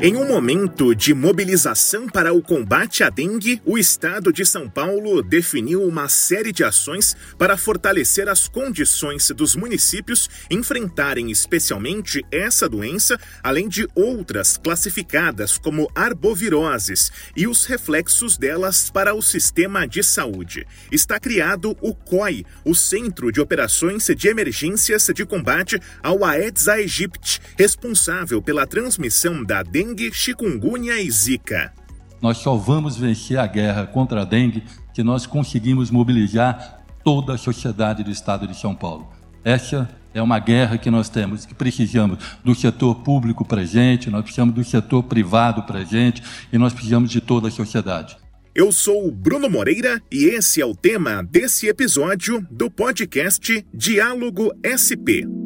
Em um momento de mobilização para o combate à dengue, o estado de São Paulo definiu uma série de ações para fortalecer as condições dos municípios enfrentarem especialmente essa doença, além de outras classificadas como arboviroses e os reflexos delas para o sistema de saúde. Está criado o COI, o Centro de Operações de Emergências de Combate ao Aedes aegypti, responsável pela transmissão da dengue dengue, chikungunya e zika. Nós só vamos vencer a guerra contra a dengue se nós conseguimos mobilizar toda a sociedade do estado de São Paulo. Essa é uma guerra que nós temos, que precisamos do setor público presente, nós precisamos do setor privado presente e nós precisamos de toda a sociedade. Eu sou Bruno Moreira e esse é o tema desse episódio do podcast Diálogo SP.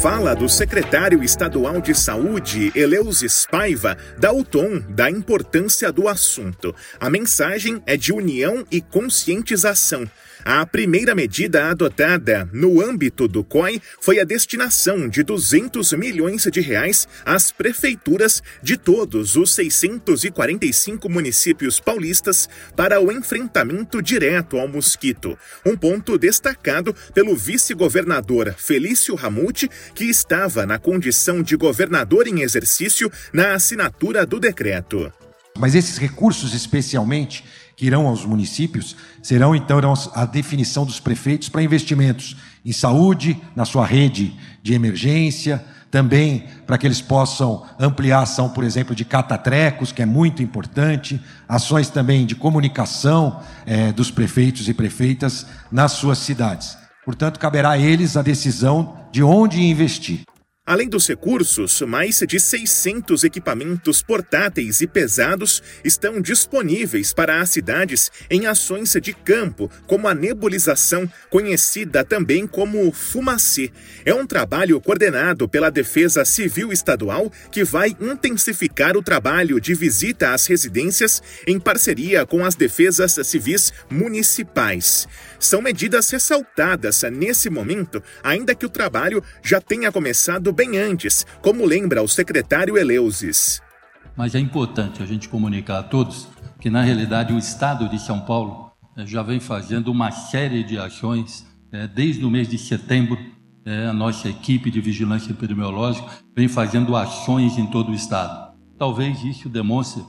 Fala do secretário estadual de saúde, Eleusis Paiva, dá o tom da importância do assunto. A mensagem é de união e conscientização. A primeira medida adotada no âmbito do COI foi a destinação de 200 milhões de reais às prefeituras de todos os 645 municípios paulistas para o enfrentamento direto ao mosquito. Um ponto destacado pelo vice-governador Felício Ramute, que estava na condição de governador em exercício na assinatura do decreto. Mas esses recursos, especialmente, que irão aos municípios, serão então a definição dos prefeitos para investimentos em saúde, na sua rede de emergência, também para que eles possam ampliar a ação, por exemplo, de catatrecos, que é muito importante, ações também de comunicação é, dos prefeitos e prefeitas nas suas cidades. Portanto, caberá a eles a decisão de onde investir. Além dos recursos, mais de 600 equipamentos portáteis e pesados estão disponíveis para as cidades em ações de campo, como a nebulização, conhecida também como fumacê. É um trabalho coordenado pela Defesa Civil Estadual que vai intensificar o trabalho de visita às residências em parceria com as defesas civis municipais. São medidas ressaltadas nesse momento, ainda que o trabalho já tenha começado bem antes, como lembra o secretário Eleusis. Mas é importante a gente comunicar a todos que, na realidade, o Estado de São Paulo eh, já vem fazendo uma série de ações eh, desde o mês de setembro. Eh, a nossa equipe de vigilância epidemiológica vem fazendo ações em todo o Estado. Talvez isso demonstre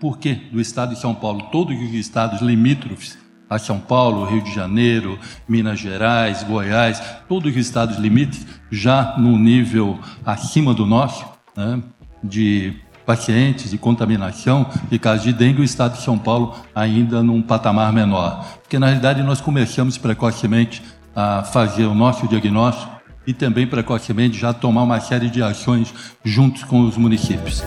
por que do Estado de São Paulo, todos os estados limítrofes a São Paulo, Rio de Janeiro, Minas Gerais, Goiás, todos os estados limites já no nível acima do nosso, né, de pacientes de contaminação de casos de dengue, o estado de São Paulo ainda num patamar menor. Porque na realidade nós começamos precocemente a fazer o nosso diagnóstico e também precocemente já tomar uma série de ações juntos com os municípios.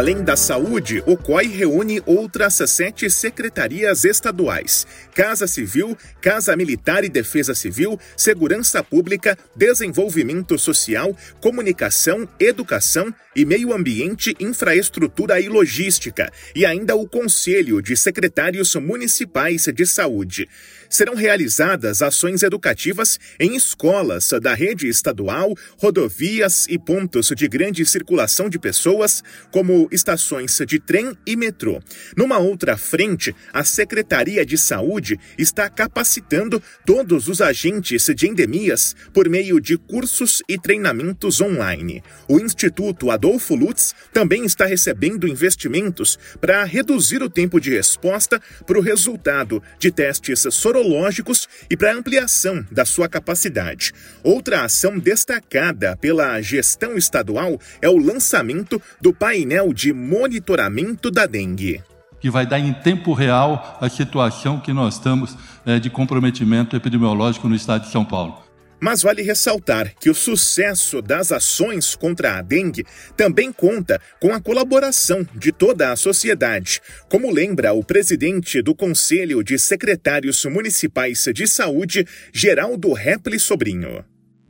Além da saúde, o COI reúne outras sete secretarias estaduais: Casa Civil, Casa Militar e Defesa Civil, Segurança Pública, Desenvolvimento Social, Comunicação, Educação e Meio Ambiente, Infraestrutura e Logística, e ainda o Conselho de Secretários Municipais de Saúde. Serão realizadas ações educativas em escolas da rede estadual, rodovias e pontos de grande circulação de pessoas, como estações de trem e metrô. Numa outra frente, a Secretaria de Saúde está capacitando todos os agentes de endemias por meio de cursos e treinamentos online. O Instituto Adolfo Lutz também está recebendo investimentos para reduzir o tempo de resposta para o resultado de testes sorológicos e para ampliação da sua capacidade. Outra ação destacada pela gestão estadual é o lançamento do painel de monitoramento da dengue que vai dar em tempo real a situação que nós estamos é, de comprometimento epidemiológico no estado de São Paulo. Mas vale ressaltar que o sucesso das ações contra a dengue também conta com a colaboração de toda a sociedade, como lembra o presidente do Conselho de Secretários Municipais de Saúde, Geraldo Repli Sobrinho.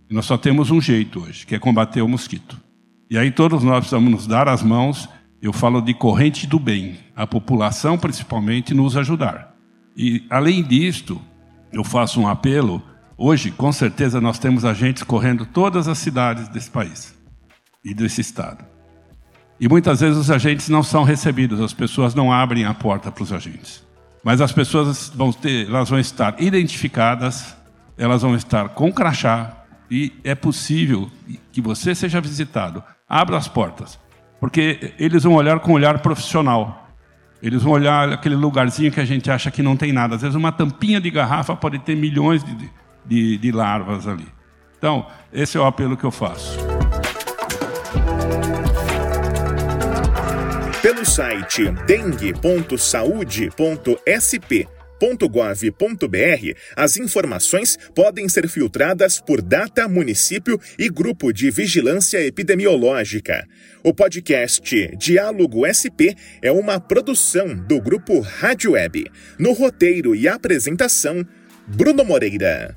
Nós só temos um jeito hoje, que é combater o mosquito. E aí todos nós precisamos nos dar as mãos. Eu falo de corrente do bem, a população principalmente nos ajudar. E além disto, eu faço um apelo. Hoje, com certeza, nós temos agentes correndo todas as cidades desse país e desse estado. E muitas vezes os agentes não são recebidos, as pessoas não abrem a porta para os agentes. Mas as pessoas vão ter, elas vão estar identificadas, elas vão estar com crachá e é possível que você seja visitado. Abra as portas, porque eles vão olhar com um olhar profissional. Eles vão olhar aquele lugarzinho que a gente acha que não tem nada. Às vezes uma tampinha de garrafa pode ter milhões de, de, de larvas ali. Então, esse é o apelo que eu faço. Pelo site dengue.saude.sp.gov.br, as informações podem ser filtradas por data, município e grupo de vigilância epidemiológica. O podcast Diálogo SP é uma produção do grupo Rádio Web. No roteiro e apresentação, Bruno Moreira.